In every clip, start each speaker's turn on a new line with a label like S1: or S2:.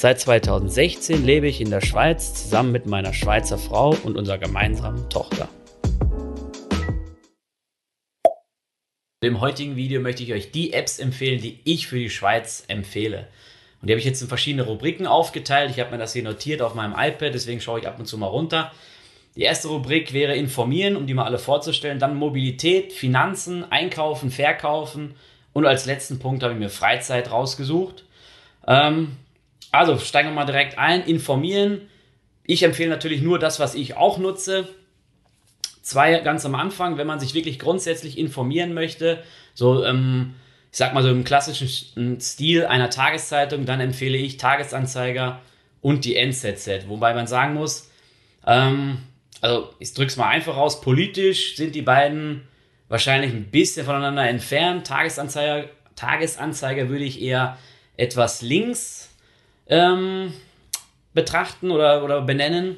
S1: Seit 2016 lebe ich in der Schweiz zusammen mit meiner Schweizer Frau und unserer gemeinsamen Tochter. Im heutigen Video möchte ich euch die Apps empfehlen, die ich für die Schweiz empfehle. Und die habe ich jetzt in verschiedene Rubriken aufgeteilt. Ich habe mir das hier notiert auf meinem iPad, deswegen schaue ich ab und zu mal runter. Die erste Rubrik wäre Informieren, um die mal alle vorzustellen. Dann Mobilität, Finanzen, Einkaufen, Verkaufen. Und als letzten Punkt habe ich mir Freizeit rausgesucht. Ähm, also steigen wir mal direkt ein. Informieren. Ich empfehle natürlich nur das, was ich auch nutze. Zwei ganz am Anfang, wenn man sich wirklich grundsätzlich informieren möchte, so ähm, ich sag mal so im klassischen Stil einer Tageszeitung, dann empfehle ich Tagesanzeiger und die NZZ. Wobei man sagen muss, ähm, also ich drück's mal einfach aus, politisch sind die beiden wahrscheinlich ein bisschen voneinander entfernt. Tagesanzeiger, Tagesanzeiger würde ich eher etwas links ähm, betrachten oder, oder benennen.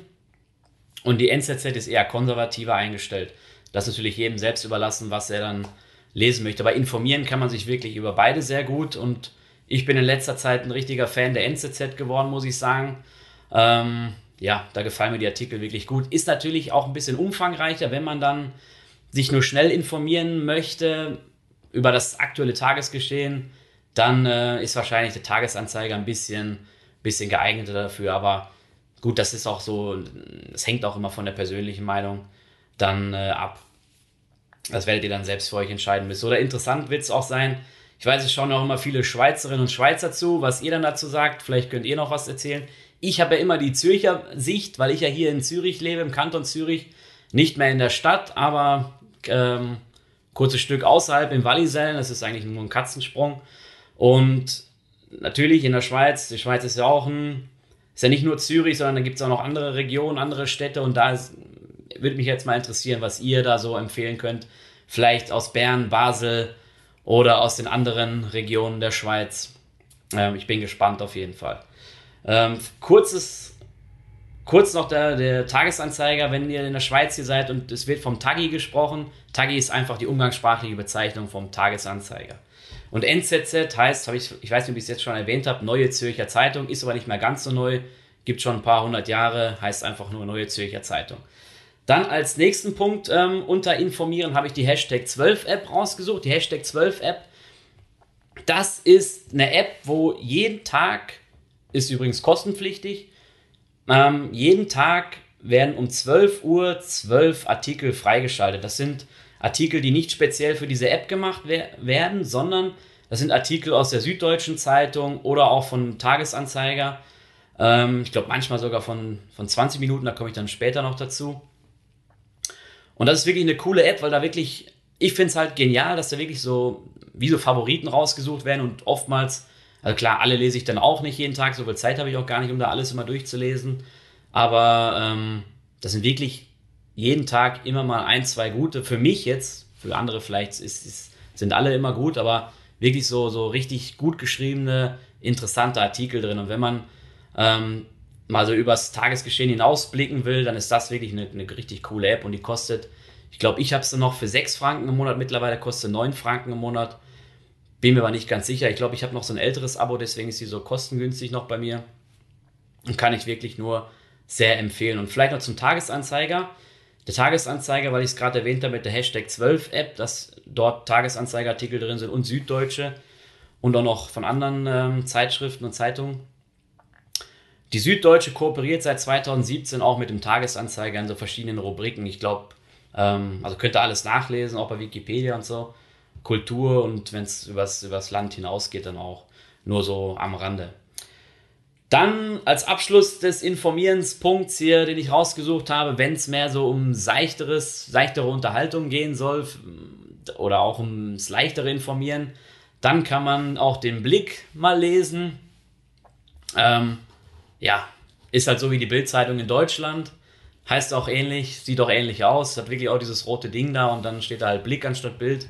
S1: Und die NZZ ist eher konservativer eingestellt. Das ist natürlich jedem selbst überlassen, was er dann lesen möchte. Aber informieren kann man sich wirklich über beide sehr gut. Und ich bin in letzter Zeit ein richtiger Fan der NZZ geworden, muss ich sagen. Ähm, ja, da gefallen mir die Artikel wirklich gut. Ist natürlich auch ein bisschen umfangreicher, wenn man dann sich nur schnell informieren möchte über das aktuelle Tagesgeschehen, dann äh, ist wahrscheinlich der Tagesanzeiger ein bisschen, bisschen geeigneter dafür. Aber gut, das ist auch so, das hängt auch immer von der persönlichen Meinung dann äh, ab. Das werdet ihr dann selbst für euch entscheiden müssen. Oder interessant wird es auch sein. Ich weiß, es schauen auch immer viele Schweizerinnen und Schweizer zu, was ihr dann dazu sagt. Vielleicht könnt ihr noch was erzählen. Ich habe ja immer die Zürcher Sicht, weil ich ja hier in Zürich lebe, im Kanton Zürich, nicht mehr in der Stadt, aber ähm, kurzes Stück außerhalb im Wallisellen. Das ist eigentlich nur ein Katzensprung. Und natürlich in der Schweiz, die Schweiz ist ja auch ein, ist ja nicht nur Zürich, sondern da gibt es auch noch andere Regionen, andere Städte und da ist, würde mich jetzt mal interessieren, was ihr da so empfehlen könnt. Vielleicht aus Bern, Basel oder aus den anderen Regionen der Schweiz. Ähm, ich bin gespannt auf jeden Fall. Ähm, kurzes, kurz noch der, der Tagesanzeiger, wenn ihr in der Schweiz hier seid und es wird vom Taggi gesprochen. Taggi ist einfach die umgangssprachliche Bezeichnung vom Tagesanzeiger. Und NZZ heißt, ich, ich weiß nicht, ob ich es jetzt schon erwähnt habe, Neue Zürcher Zeitung, ist aber nicht mehr ganz so neu, gibt schon ein paar hundert Jahre, heißt einfach nur Neue Zürcher Zeitung. Dann als nächsten Punkt ähm, unter Informieren habe ich die Hashtag 12 App rausgesucht. Die Hashtag 12 App, das ist eine App, wo jeden Tag ist übrigens kostenpflichtig. Ähm, jeden Tag werden um 12 Uhr 12 Artikel freigeschaltet. Das sind Artikel, die nicht speziell für diese App gemacht wer werden, sondern das sind Artikel aus der Süddeutschen Zeitung oder auch von Tagesanzeiger. Ähm, ich glaube manchmal sogar von, von 20 Minuten, da komme ich dann später noch dazu. Und das ist wirklich eine coole App, weil da wirklich, ich finde es halt genial, dass da wirklich so wie so Favoriten rausgesucht werden und oftmals also klar, alle lese ich dann auch nicht jeden Tag, so viel Zeit habe ich auch gar nicht, um da alles immer durchzulesen. Aber ähm, das sind wirklich jeden Tag immer mal ein, zwei gute. Für mich jetzt, für andere vielleicht ist, ist, sind alle immer gut, aber wirklich so, so richtig gut geschriebene, interessante Artikel drin. Und wenn man ähm, mal so übers Tagesgeschehen hinausblicken will, dann ist das wirklich eine, eine richtig coole App und die kostet, ich glaube, ich habe sie noch für 6 Franken im Monat, mittlerweile kostet 9 Franken im Monat. Bin mir aber nicht ganz sicher. Ich glaube, ich habe noch so ein älteres Abo, deswegen ist sie so kostengünstig noch bei mir. Und kann ich wirklich nur sehr empfehlen. Und vielleicht noch zum Tagesanzeiger. Der Tagesanzeiger, weil ich es gerade erwähnt habe mit der Hashtag 12 App, dass dort Tagesanzeigerartikel drin sind und Süddeutsche und auch noch von anderen ähm, Zeitschriften und Zeitungen. Die Süddeutsche kooperiert seit 2017 auch mit dem Tagesanzeiger in so verschiedenen Rubriken. Ich glaube, ähm, also könnt ihr alles nachlesen, auch bei Wikipedia und so. Kultur und wenn es übers, übers Land hinausgeht, dann auch nur so am Rande. Dann als Abschluss des Informierenspunkts hier, den ich rausgesucht habe, wenn es mehr so um seichteres, seichtere Unterhaltung gehen soll oder auch ums leichtere Informieren, dann kann man auch den Blick mal lesen. Ähm, ja, ist halt so wie die Bildzeitung in Deutschland. Heißt auch ähnlich, sieht auch ähnlich aus, hat wirklich auch dieses rote Ding da und dann steht da halt Blick anstatt Bild.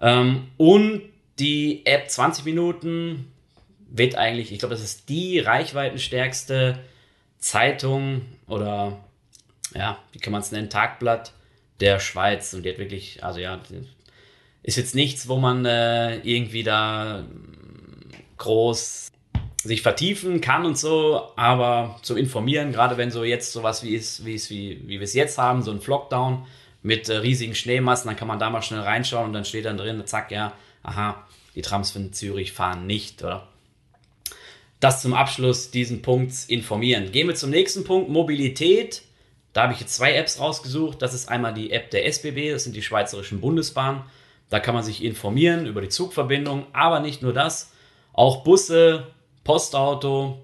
S1: Ähm, und die App 20 Minuten wird eigentlich, ich glaube, das ist die reichweitenstärkste Zeitung oder ja, wie kann man es nennen, Tagblatt der Schweiz. Und die hat wirklich, also ja, ist jetzt nichts, wo man äh, irgendwie da groß sich vertiefen kann und so, aber zum Informieren, gerade wenn so jetzt sowas wie ist, wie, ist, wie, wie wir es jetzt haben, so ein Flockdown mit äh, riesigen Schneemassen, dann kann man da mal schnell reinschauen und dann steht dann drin, zack, ja, aha, die Trams von Zürich fahren nicht, oder? Das zum Abschluss diesen Punkts informieren. Gehen wir zum nächsten Punkt, Mobilität. Da habe ich jetzt zwei Apps rausgesucht. Das ist einmal die App der SBB, das sind die Schweizerischen Bundesbahnen. Da kann man sich informieren über die Zugverbindung, aber nicht nur das, auch Busse, Postauto,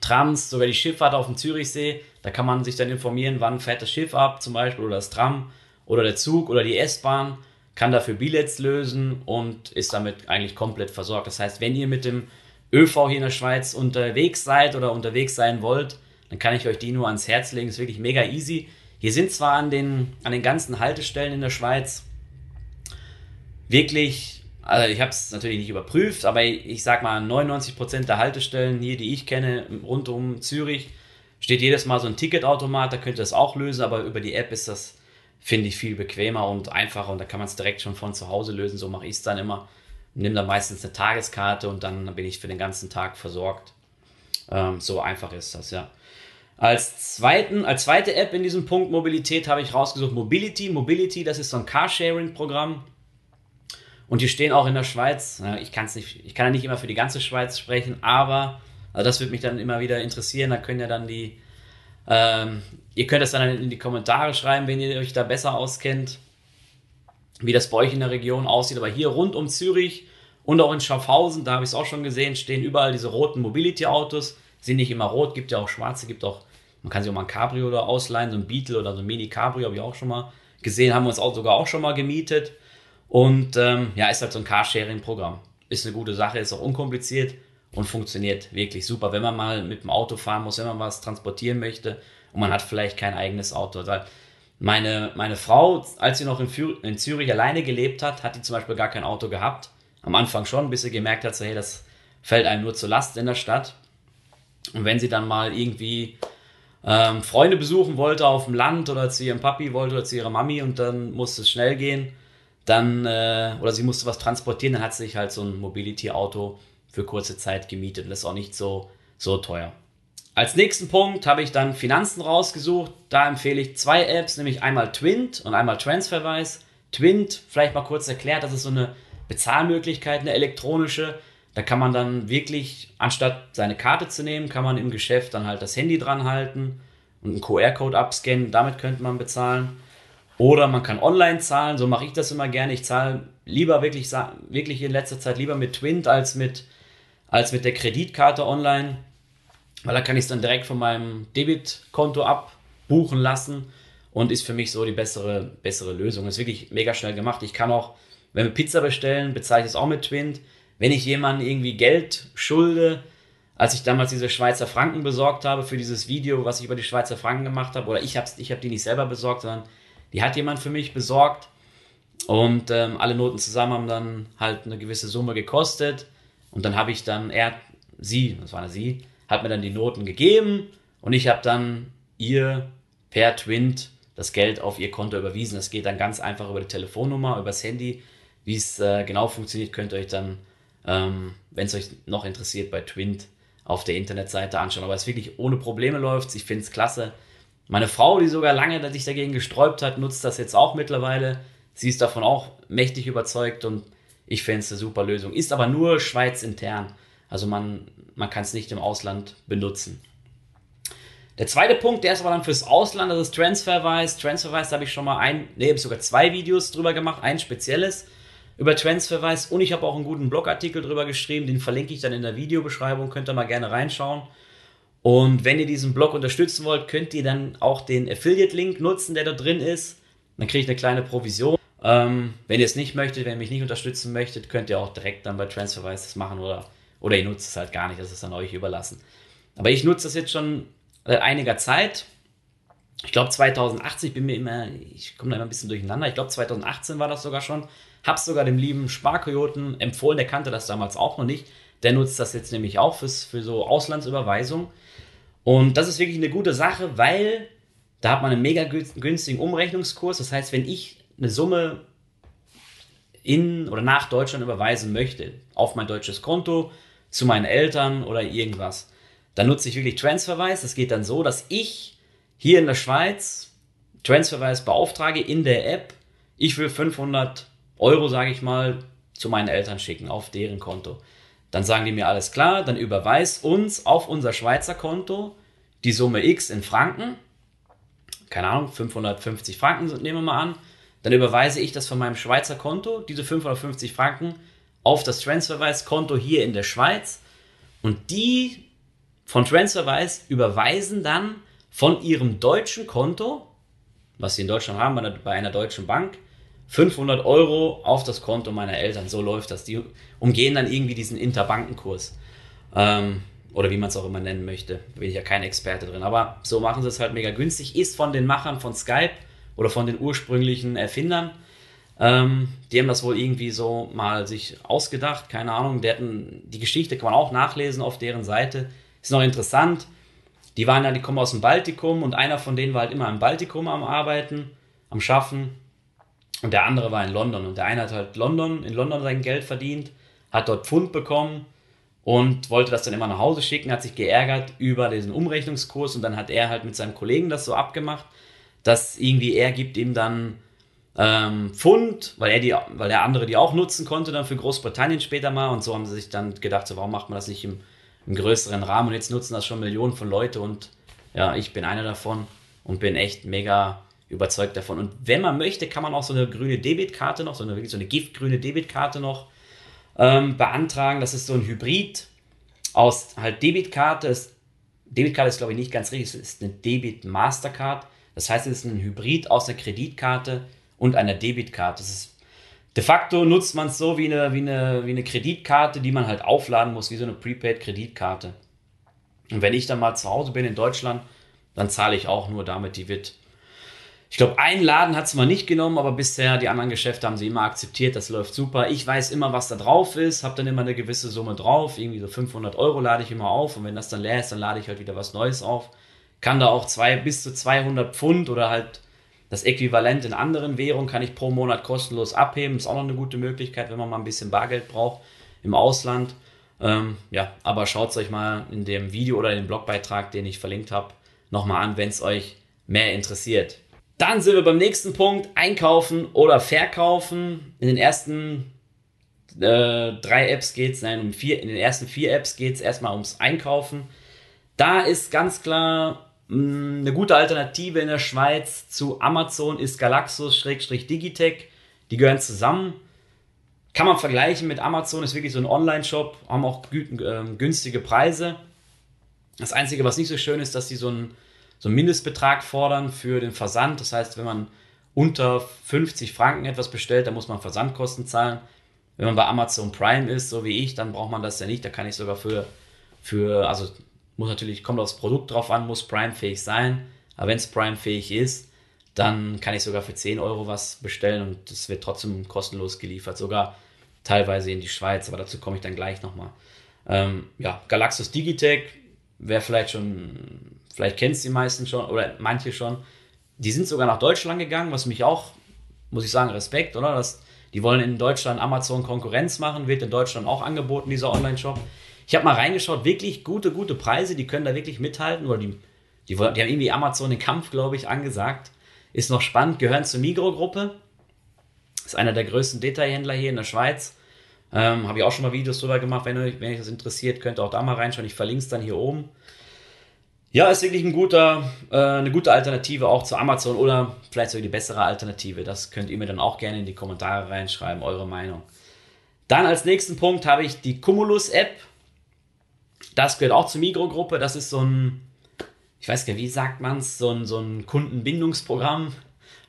S1: Trams, sogar die Schifffahrt auf dem Zürichsee. Da kann man sich dann informieren, wann fährt das Schiff ab, zum Beispiel, oder das Tram oder der Zug oder die S-Bahn. Kann dafür Billets lösen und ist damit eigentlich komplett versorgt. Das heißt, wenn ihr mit dem ÖV hier in der Schweiz unterwegs seid oder unterwegs sein wollt, dann kann ich euch die nur ans Herz legen. Ist wirklich mega easy. Hier sind zwar an den, an den ganzen Haltestellen in der Schweiz wirklich also ich habe es natürlich nicht überprüft, aber ich sag mal, 99% der Haltestellen hier, die ich kenne, rund um Zürich, steht jedes Mal so ein Ticketautomat, da könnt ihr das auch lösen, aber über die App ist das, finde ich, viel bequemer und einfacher und da kann man es direkt schon von zu Hause lösen. So mache ich es dann immer. Nimm dann meistens eine Tageskarte und dann bin ich für den ganzen Tag versorgt. Ähm, so einfach ist das, ja. Als, zweiten, als zweite App in diesem Punkt Mobilität habe ich rausgesucht Mobility. Mobility, das ist so ein Carsharing-Programm. Und die stehen auch in der Schweiz. Ich, kann's nicht, ich kann ja nicht immer für die ganze Schweiz sprechen, aber also das würde mich dann immer wieder interessieren. Da können ja dann die, ähm, ihr könnt das dann in die Kommentare schreiben, wenn ihr euch da besser auskennt, wie das bei euch in der Region aussieht. Aber hier rund um Zürich und auch in Schaffhausen, da habe ich es auch schon gesehen, stehen überall diese roten Mobility-Autos. Sind nicht immer rot, gibt ja auch schwarze, gibt auch, man kann sich auch mal ein Cabrio oder ausleihen, so ein Beetle oder so ein Mini-Cabrio habe ich auch schon mal gesehen, haben wir uns auch sogar auch schon mal gemietet. Und ähm, ja, ist halt so ein Carsharing-Programm. Ist eine gute Sache, ist auch unkompliziert und funktioniert wirklich super, wenn man mal mit dem Auto fahren muss, wenn man was transportieren möchte und man hat vielleicht kein eigenes Auto. Meine, meine Frau, als sie noch in, in Zürich alleine gelebt hat, hat die zum Beispiel gar kein Auto gehabt. Am Anfang schon, bis sie gemerkt hat, so, hey, das fällt einem nur zur Last in der Stadt. Und wenn sie dann mal irgendwie ähm, Freunde besuchen wollte auf dem Land oder zu ihrem Papi wollte oder zu ihrer Mami und dann musste es schnell gehen, dann, äh, oder sie musste was transportieren, dann hat sie sich halt so ein Mobility-Auto für kurze Zeit gemietet und das ist auch nicht so, so teuer. Als nächsten Punkt habe ich dann Finanzen rausgesucht. Da empfehle ich zwei Apps, nämlich einmal Twint und einmal Transferwise. Twint, vielleicht mal kurz erklärt, das ist so eine Bezahlmöglichkeit, eine elektronische. Da kann man dann wirklich, anstatt seine Karte zu nehmen, kann man im Geschäft dann halt das Handy dran halten und einen QR-Code abscannen. Damit könnte man bezahlen. Oder man kann online zahlen, so mache ich das immer gerne. Ich zahle lieber wirklich, wirklich in letzter Zeit lieber mit Twint als mit, als mit der Kreditkarte online, weil da kann ich es dann direkt von meinem Debitkonto abbuchen lassen und ist für mich so die bessere, bessere Lösung. Ist wirklich mega schnell gemacht. Ich kann auch, wenn wir Pizza bestellen, bezahle ich es auch mit Twint. Wenn ich jemandem irgendwie Geld schulde, als ich damals diese Schweizer Franken besorgt habe für dieses Video, was ich über die Schweizer Franken gemacht habe, oder ich habe ich hab die nicht selber besorgt, sondern die hat jemand für mich besorgt. Und ähm, alle Noten zusammen haben dann halt eine gewisse Summe gekostet. Und dann habe ich dann, er, sie, das war eine sie, hat mir dann die Noten gegeben und ich habe dann ihr per Twint das Geld auf ihr Konto überwiesen. Das geht dann ganz einfach über die Telefonnummer, übers Handy. Wie es äh, genau funktioniert, könnt ihr euch dann, ähm, wenn es euch noch interessiert, bei Twint auf der Internetseite anschauen. Aber es wirklich ohne Probleme läuft. Ich finde es klasse. Meine Frau, die sogar lange sich dagegen gesträubt hat, nutzt das jetzt auch mittlerweile. Sie ist davon auch mächtig überzeugt und ich finde es eine super Lösung. Ist aber nur Schweiz intern. Also man, man kann es nicht im Ausland benutzen. Der zweite Punkt, der ist aber dann fürs Ausland, das ist Transferwise. Transferwise, habe ich schon mal ein, nee, sogar zwei Videos drüber gemacht, ein spezielles über Transferwise und ich habe auch einen guten Blogartikel drüber geschrieben, den verlinke ich dann in der Videobeschreibung, könnt ihr mal gerne reinschauen. Und wenn ihr diesen Blog unterstützen wollt, könnt ihr dann auch den Affiliate-Link nutzen, der da drin ist. Dann kriege ich eine kleine Provision. Ähm, wenn ihr es nicht möchtet, wenn ihr mich nicht unterstützen möchtet, könnt ihr auch direkt dann bei Transferwise das machen oder, oder ihr nutzt es halt gar nicht. Das ist dann euch überlassen. Aber ich nutze das jetzt schon seit einiger Zeit. Ich glaube 2018, ich bin mir immer, ich komme da immer ein bisschen durcheinander, ich glaube 2018 war das sogar schon, habe sogar dem lieben Sparkoyoten empfohlen, der kannte das damals auch noch nicht, der nutzt das jetzt nämlich auch fürs, für so Auslandsüberweisung. Und das ist wirklich eine gute Sache, weil da hat man einen mega günstigen Umrechnungskurs, das heißt, wenn ich eine Summe in oder nach Deutschland überweisen möchte, auf mein deutsches Konto, zu meinen Eltern oder irgendwas, dann nutze ich wirklich Transferwise. Das geht dann so, dass ich hier in der Schweiz Transferwise beauftrage in der App. Ich will 500 Euro, sage ich mal, zu meinen Eltern schicken auf deren Konto. Dann sagen die mir alles klar, dann überweist uns auf unser Schweizer Konto die Summe X in Franken. Keine Ahnung, 550 Franken nehmen wir mal an. Dann überweise ich das von meinem Schweizer Konto, diese 550 Franken, auf das Transferwise-Konto hier in der Schweiz. Und die von Transferwise überweisen dann von ihrem deutschen Konto, was sie in Deutschland haben, bei einer deutschen Bank, 500 Euro auf das Konto meiner Eltern. So läuft das. Die umgehen dann irgendwie diesen Interbankenkurs. Ähm, oder wie man es auch immer nennen möchte. Bin ich ja kein Experte drin. Aber so machen sie es halt mega günstig. Ist von den Machern von Skype oder von den ursprünglichen Erfindern. Ähm, die haben das wohl irgendwie so mal sich ausgedacht. Keine Ahnung. Die, hatten, die Geschichte kann man auch nachlesen auf deren Seite. Ist noch interessant. Die waren ja, die kommen aus dem Baltikum und einer von denen war halt immer im Baltikum am Arbeiten, am Schaffen. Und der andere war in London. Und der eine hat halt London, in London sein Geld verdient, hat dort Pfund bekommen und wollte das dann immer nach Hause schicken, hat sich geärgert über diesen Umrechnungskurs und dann hat er halt mit seinem Kollegen das so abgemacht, dass irgendwie er gibt ihm dann ähm, Pfund, weil er die, weil der andere die auch nutzen konnte dann für Großbritannien später mal und so haben sie sich dann gedacht, so warum macht man das nicht im, im größeren Rahmen und jetzt nutzen das schon Millionen von Leute und ja, ich bin einer davon und bin echt mega überzeugt davon. Und wenn man möchte, kann man auch so eine grüne Debitkarte noch, so eine, wirklich so eine giftgrüne Debitkarte noch ähm, beantragen. Das ist so ein Hybrid aus halt Debitkarte. Das, Debitkarte ist, glaube ich, nicht ganz richtig. Es ist eine Debit Mastercard. Das heißt, es ist ein Hybrid aus einer Kreditkarte und einer Debitkarte. Das ist De facto nutzt man es so wie eine, wie, eine, wie eine Kreditkarte, die man halt aufladen muss, wie so eine Prepaid-Kreditkarte. Und wenn ich dann mal zu Hause bin in Deutschland, dann zahle ich auch nur damit. Die wird, ich glaube, einen Laden hat es mal nicht genommen, aber bisher die anderen Geschäfte haben sie immer akzeptiert. Das läuft super. Ich weiß immer, was da drauf ist, habe dann immer eine gewisse Summe drauf. Irgendwie so 500 Euro lade ich immer auf. Und wenn das dann leer ist, dann lade ich halt wieder was Neues auf. Kann da auch zwei, bis zu 200 Pfund oder halt das Äquivalent in anderen Währungen kann ich pro Monat kostenlos abheben. Ist auch noch eine gute Möglichkeit, wenn man mal ein bisschen Bargeld braucht im Ausland. Ähm, ja, aber schaut es euch mal in dem Video oder dem Blogbeitrag, den ich verlinkt habe, nochmal an, wenn es euch mehr interessiert. Dann sind wir beim nächsten Punkt, einkaufen oder verkaufen. In den ersten äh, drei Apps geht es, nein, um vier, in den ersten vier Apps geht es erstmal ums Einkaufen. Da ist ganz klar eine gute Alternative in der Schweiz zu Amazon ist Galaxus-Digitech. Die gehören zusammen. Kann man vergleichen mit Amazon, ist wirklich so ein Online-Shop, haben auch ähm, günstige Preise. Das Einzige, was nicht so schön ist, dass die so einen, so einen Mindestbetrag fordern für den Versand. Das heißt, wenn man unter 50 Franken etwas bestellt, dann muss man Versandkosten zahlen. Wenn man bei Amazon Prime ist, so wie ich, dann braucht man das ja nicht. Da kann ich sogar für, für also muss natürlich, kommt aufs Produkt drauf an, muss Prime-fähig sein. Aber wenn es Prime-fähig ist, dann kann ich sogar für 10 Euro was bestellen und es wird trotzdem kostenlos geliefert. Sogar teilweise in die Schweiz, aber dazu komme ich dann gleich nochmal. Ähm, ja, Galaxus Digitech, wer vielleicht schon, vielleicht kennt es die meisten schon oder manche schon. Die sind sogar nach Deutschland gegangen, was mich auch, muss ich sagen, Respekt, oder? Das, die wollen in Deutschland Amazon Konkurrenz machen, wird in Deutschland auch angeboten, dieser Online-Shop. Ich habe mal reingeschaut, wirklich gute, gute Preise, die können da wirklich mithalten. Oder die, die, die haben irgendwie Amazon den Kampf, glaube ich, angesagt. Ist noch spannend, gehören zur Migro-Gruppe. Ist einer der größten Detailhändler hier in der Schweiz. Ähm, habe ich auch schon mal Videos drüber gemacht. Wenn euch, wenn euch das interessiert, könnt ihr auch da mal reinschauen. Ich verlinke es dann hier oben. Ja, ist wirklich ein guter, äh, eine gute Alternative auch zu Amazon oder vielleicht sogar die bessere Alternative. Das könnt ihr mir dann auch gerne in die Kommentare reinschreiben, eure Meinung. Dann als nächsten Punkt habe ich die Cumulus App. Das gehört auch zur Migro-Gruppe. Das ist so ein, ich weiß gar nicht, wie sagt man es, so ein, so ein Kundenbindungsprogramm.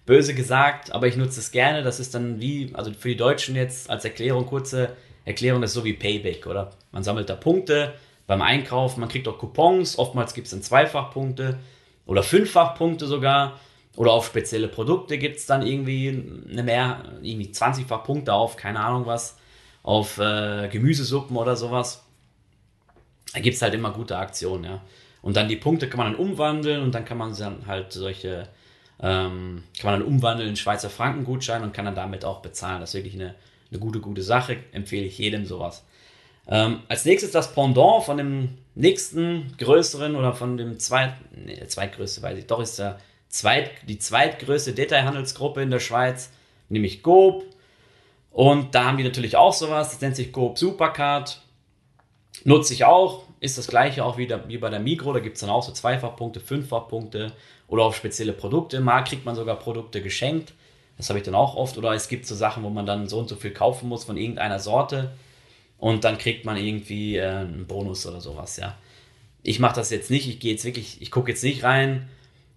S1: Böse gesagt, aber ich nutze es gerne. Das ist dann wie, also für die Deutschen jetzt als Erklärung, kurze Erklärung, das ist so wie Payback, oder? Man sammelt da Punkte beim Einkaufen, man kriegt auch Coupons, oftmals gibt es dann Zweifachpunkte oder Fünffachpunkte sogar. Oder auf spezielle Produkte gibt es dann irgendwie eine mehr, irgendwie 20-fach Punkte auf, keine Ahnung was, auf äh, Gemüsesuppen oder sowas. Da gibt es halt immer gute Aktionen, ja. Und dann die Punkte kann man dann umwandeln und dann kann man dann halt solche, ähm, kann man dann umwandeln in Schweizer Franken-Gutschein und kann dann damit auch bezahlen. Das ist wirklich eine, eine gute, gute Sache. Empfehle ich jedem sowas. Ähm, als nächstes das Pendant von dem nächsten größeren oder von dem zweiten, nee, zweitgrößte, weiß ich, doch ist der zweit, die zweitgrößte Detailhandelsgruppe in der Schweiz, nämlich Coop. Und da haben die natürlich auch sowas, das nennt sich Coop Supercard. Nutze ich auch, ist das gleiche auch wieder wie bei der Migro, da gibt es dann auch so Zweifachpunkte, Fünffachpunkte oder auf spezielle Produkte. Mal kriegt man sogar Produkte geschenkt, das habe ich dann auch oft. Oder es gibt so Sachen, wo man dann so und so viel kaufen muss von irgendeiner Sorte und dann kriegt man irgendwie äh, einen Bonus oder sowas, ja. Ich mache das jetzt nicht, ich gehe jetzt wirklich, ich gucke jetzt nicht rein,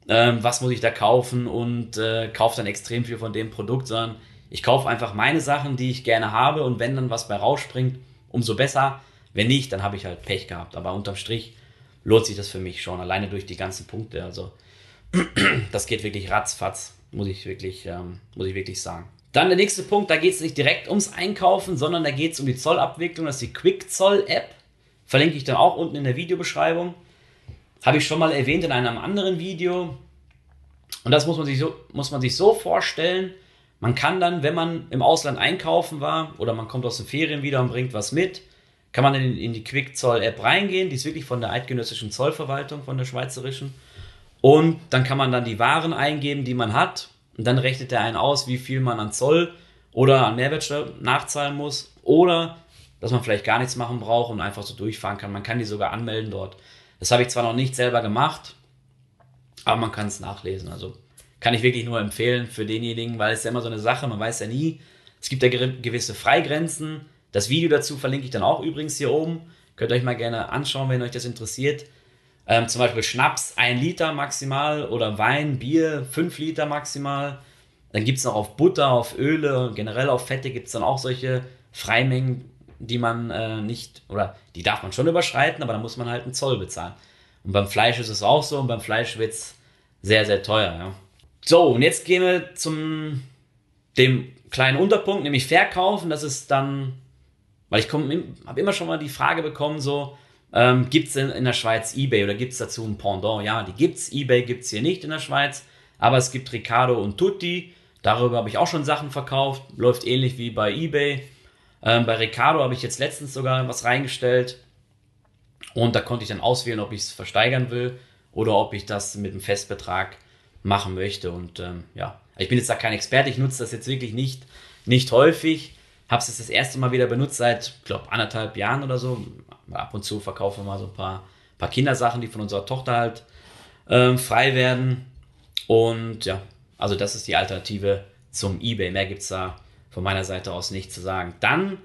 S1: ähm, was muss ich da kaufen und äh, kaufe dann extrem viel von dem Produkt, sondern ich kaufe einfach meine Sachen, die ich gerne habe und wenn dann was bei rausspringt, umso besser. Wenn nicht, dann habe ich halt Pech gehabt. Aber unterm Strich lohnt sich das für mich schon, alleine durch die ganzen Punkte. Also das geht wirklich ratzfatz, muss ich wirklich, ähm, muss ich wirklich sagen. Dann der nächste Punkt, da geht es nicht direkt ums Einkaufen, sondern da geht es um die Zollabwicklung. Das ist die Quick-Zoll-App. Verlinke ich dann auch unten in der Videobeschreibung. Habe ich schon mal erwähnt in einem anderen Video. Und das muss man sich so, muss man sich so vorstellen. Man kann dann, wenn man im Ausland einkaufen war oder man kommt aus den Ferien wieder und bringt was mit, kann man in, in die Quick-Zoll-App reingehen. Die ist wirklich von der eidgenössischen Zollverwaltung, von der schweizerischen. Und dann kann man dann die Waren eingeben, die man hat. Und dann rechnet er einen aus, wie viel man an Zoll oder an Mehrwertsteuer nachzahlen muss. Oder dass man vielleicht gar nichts machen braucht und einfach so durchfahren kann. Man kann die sogar anmelden dort. Das habe ich zwar noch nicht selber gemacht, aber man kann es nachlesen. Also kann ich wirklich nur empfehlen für denjenigen, weil es ja immer so eine Sache, man weiß ja nie. Es gibt ja gewisse Freigrenzen. Das Video dazu verlinke ich dann auch übrigens hier oben. Könnt ihr euch mal gerne anschauen, wenn euch das interessiert. Ähm, zum Beispiel Schnaps 1 Liter maximal oder Wein, Bier 5 Liter maximal. Dann gibt es noch auf Butter, auf Öle, generell auf Fette gibt es dann auch solche Freimengen, die man äh, nicht, oder die darf man schon überschreiten, aber da muss man halt einen Zoll bezahlen. Und beim Fleisch ist es auch so und beim Fleisch wird es sehr, sehr teuer. Ja. So, und jetzt gehen wir zum dem kleinen Unterpunkt, nämlich Verkaufen. Das ist dann, weil ich habe immer schon mal die Frage bekommen, so, ähm, gibt es in, in der Schweiz eBay oder gibt es dazu ein Pendant? Ja, die gibt es. eBay gibt es hier nicht in der Schweiz, aber es gibt Ricardo und Tutti. Darüber habe ich auch schon Sachen verkauft. Läuft ähnlich wie bei eBay. Ähm, bei Ricardo habe ich jetzt letztens sogar was reingestellt. Und da konnte ich dann auswählen, ob ich es versteigern will oder ob ich das mit einem Festbetrag machen möchte. Und ähm, ja, ich bin jetzt da kein Experte, ich nutze das jetzt wirklich nicht, nicht häufig. Habe es jetzt das erste Mal wieder benutzt seit, glaube anderthalb Jahren oder so. Ab und zu verkaufen wir mal so ein paar, paar Kindersachen, die von unserer Tochter halt ähm, frei werden. Und ja, also das ist die Alternative zum eBay. Mehr gibt es da von meiner Seite aus nicht zu sagen. Dann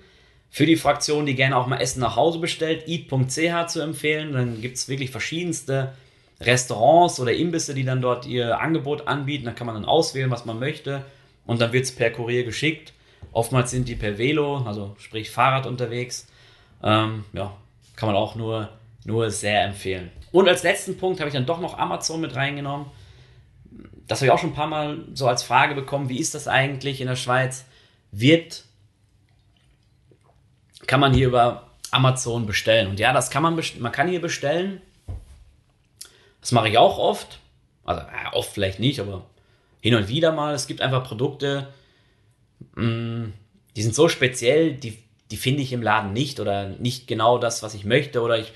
S1: für die Fraktion, die gerne auch mal Essen nach Hause bestellt, eat.ch zu empfehlen. Dann gibt es wirklich verschiedenste Restaurants oder Imbisse, die dann dort ihr Angebot anbieten. Da kann man dann auswählen, was man möchte. Und dann wird es per Kurier geschickt. Oftmals sind die per Velo, also sprich Fahrrad unterwegs. Ähm, ja, kann man auch nur, nur sehr empfehlen. Und als letzten Punkt habe ich dann doch noch Amazon mit reingenommen. Das habe ich auch schon ein paar Mal so als Frage bekommen. Wie ist das eigentlich in der Schweiz? Wird, kann man hier über Amazon bestellen? Und ja, das kann man, man kann hier bestellen. Das mache ich auch oft. Also ja, oft vielleicht nicht, aber hin und wieder mal. Es gibt einfach Produkte, mh, mm, die sind so speziell, die die finde ich im Laden nicht oder nicht genau das, was ich möchte oder ich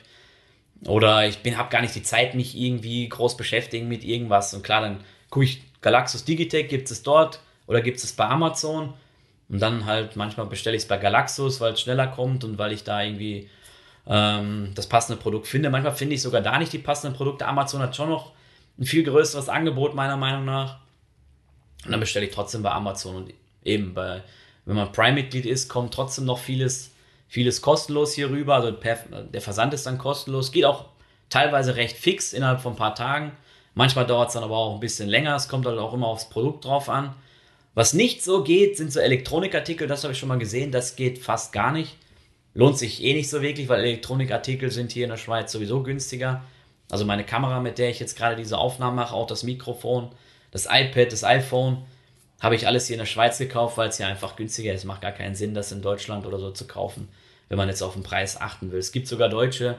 S1: oder ich habe gar nicht die Zeit, mich irgendwie groß beschäftigen mit irgendwas und klar, dann gucke ich Galaxus Digitech, gibt es dort oder gibt es bei Amazon und dann halt manchmal bestelle ich es bei Galaxus, weil es schneller kommt und weil ich da irgendwie ähm, das passende Produkt finde. Manchmal finde ich sogar da nicht die passenden Produkte. Amazon hat schon noch ein viel größeres Angebot meiner Meinung nach. Und dann bestelle ich trotzdem bei Amazon und eben bei wenn man Prime-Mitglied ist, kommt trotzdem noch vieles, vieles kostenlos hier rüber. Also per, der Versand ist dann kostenlos. Geht auch teilweise recht fix innerhalb von ein paar Tagen. Manchmal dauert es dann aber auch ein bisschen länger. Es kommt halt auch immer aufs Produkt drauf an. Was nicht so geht, sind so Elektronikartikel. Das habe ich schon mal gesehen. Das geht fast gar nicht. Lohnt sich eh nicht so wirklich, weil Elektronikartikel sind hier in der Schweiz sowieso günstiger Also meine Kamera, mit der ich jetzt gerade diese Aufnahmen mache, auch das Mikrofon, das iPad, das iPhone, habe ich alles hier in der Schweiz gekauft, weil es ja einfach günstiger ist. Es macht gar keinen Sinn, das in Deutschland oder so zu kaufen, wenn man jetzt auf den Preis achten will. Es gibt sogar Deutsche,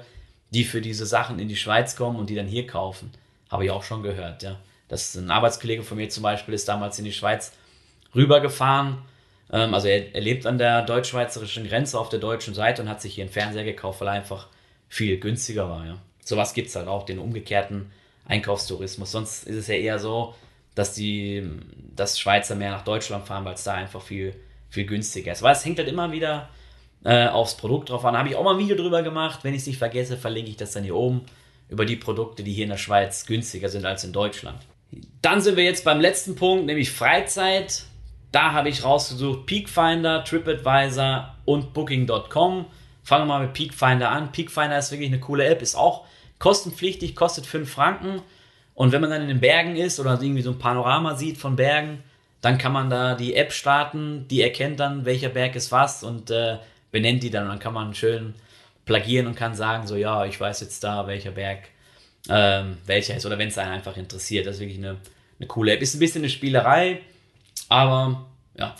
S1: die für diese Sachen in die Schweiz kommen und die dann hier kaufen. Habe ich auch schon gehört, ja. Das ein Arbeitskollege von mir zum Beispiel, ist damals in die Schweiz rübergefahren. Ähm, also er, er lebt an der deutsch-schweizerischen Grenze auf der deutschen Seite und hat sich hier einen Fernseher gekauft, weil er einfach viel günstiger war, ja. Sowas gibt es halt auch, den umgekehrten Einkaufstourismus. Sonst ist es ja eher so, dass die dass Schweizer mehr nach Deutschland fahren, weil es da einfach viel, viel günstiger ist. Aber es hängt halt immer wieder äh, aufs Produkt drauf an. Da habe ich auch mal ein Video drüber gemacht. Wenn ich es nicht vergesse, verlinke ich das dann hier oben über die Produkte, die hier in der Schweiz günstiger sind als in Deutschland. Dann sind wir jetzt beim letzten Punkt, nämlich Freizeit. Da habe ich rausgesucht Peakfinder, TripAdvisor und Booking.com. Fangen wir mal mit Peakfinder an. Peakfinder ist wirklich eine coole App, ist auch kostenpflichtig, kostet 5 Franken. Und wenn man dann in den Bergen ist oder irgendwie so ein Panorama sieht von Bergen, dann kann man da die App starten, die erkennt dann, welcher Berg ist was und äh, benennt die dann. Und dann kann man schön plagieren und kann sagen, so ja, ich weiß jetzt da, welcher Berg ähm, welcher ist oder wenn es einen einfach interessiert. Das ist wirklich eine, eine coole App. Ist ein bisschen eine Spielerei, aber ja,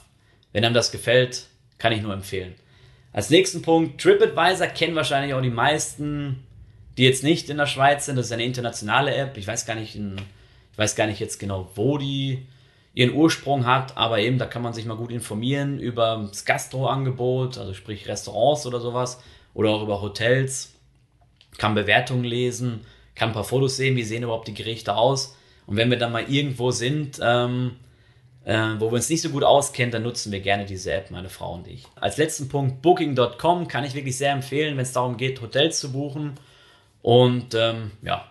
S1: wenn einem das gefällt, kann ich nur empfehlen. Als nächsten Punkt, TripAdvisor kennen wahrscheinlich auch die meisten die jetzt nicht in der Schweiz sind. Das ist eine internationale App. Ich weiß gar nicht, in, ich weiß gar nicht jetzt genau, wo die ihren Ursprung hat, aber eben da kann man sich mal gut informieren über das Gastroangebot, also sprich Restaurants oder sowas oder auch über Hotels, kann Bewertungen lesen, kann ein paar Fotos sehen, wie sehen überhaupt die Gerichte aus und wenn wir dann mal irgendwo sind, ähm, äh, wo wir uns nicht so gut auskennen, dann nutzen wir gerne diese App, meine Frau und ich. Als letzten Punkt Booking.com kann ich wirklich sehr empfehlen, wenn es darum geht, Hotels zu buchen und ähm, ja,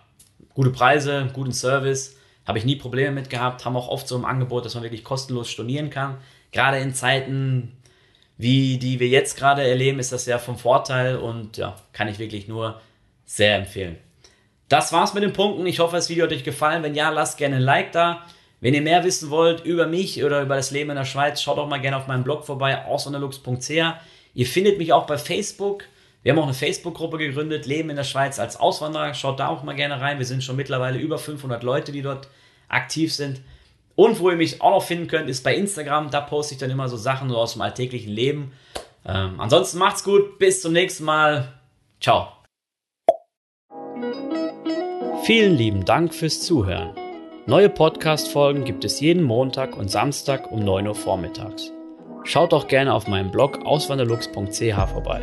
S1: gute Preise, guten Service, habe ich nie Probleme mit gehabt, haben auch oft so ein Angebot, dass man wirklich kostenlos stornieren kann. Gerade in Zeiten wie die wir jetzt gerade erleben, ist das ja vom Vorteil und ja, kann ich wirklich nur sehr empfehlen. Das war's mit den Punkten. Ich hoffe, das Video hat euch gefallen. Wenn ja, lasst gerne ein Like da. Wenn ihr mehr wissen wollt über mich oder über das Leben in der Schweiz, schaut auch mal gerne auf meinem Blog vorbei, auswanderlux.ch. Ihr findet mich auch bei Facebook. Wir haben auch eine Facebook-Gruppe gegründet, Leben in der Schweiz als Auswanderer. Schaut da auch mal gerne rein. Wir sind schon mittlerweile über 500 Leute, die dort aktiv sind. Und wo ihr mich auch noch finden könnt, ist bei Instagram. Da poste ich dann immer so Sachen so aus dem alltäglichen Leben. Ähm, ansonsten macht's gut. Bis zum nächsten Mal. Ciao. Vielen lieben Dank fürs Zuhören. Neue Podcast-Folgen gibt es jeden Montag und Samstag um 9 Uhr vormittags. Schaut auch gerne auf meinem Blog auswanderlux.ch vorbei.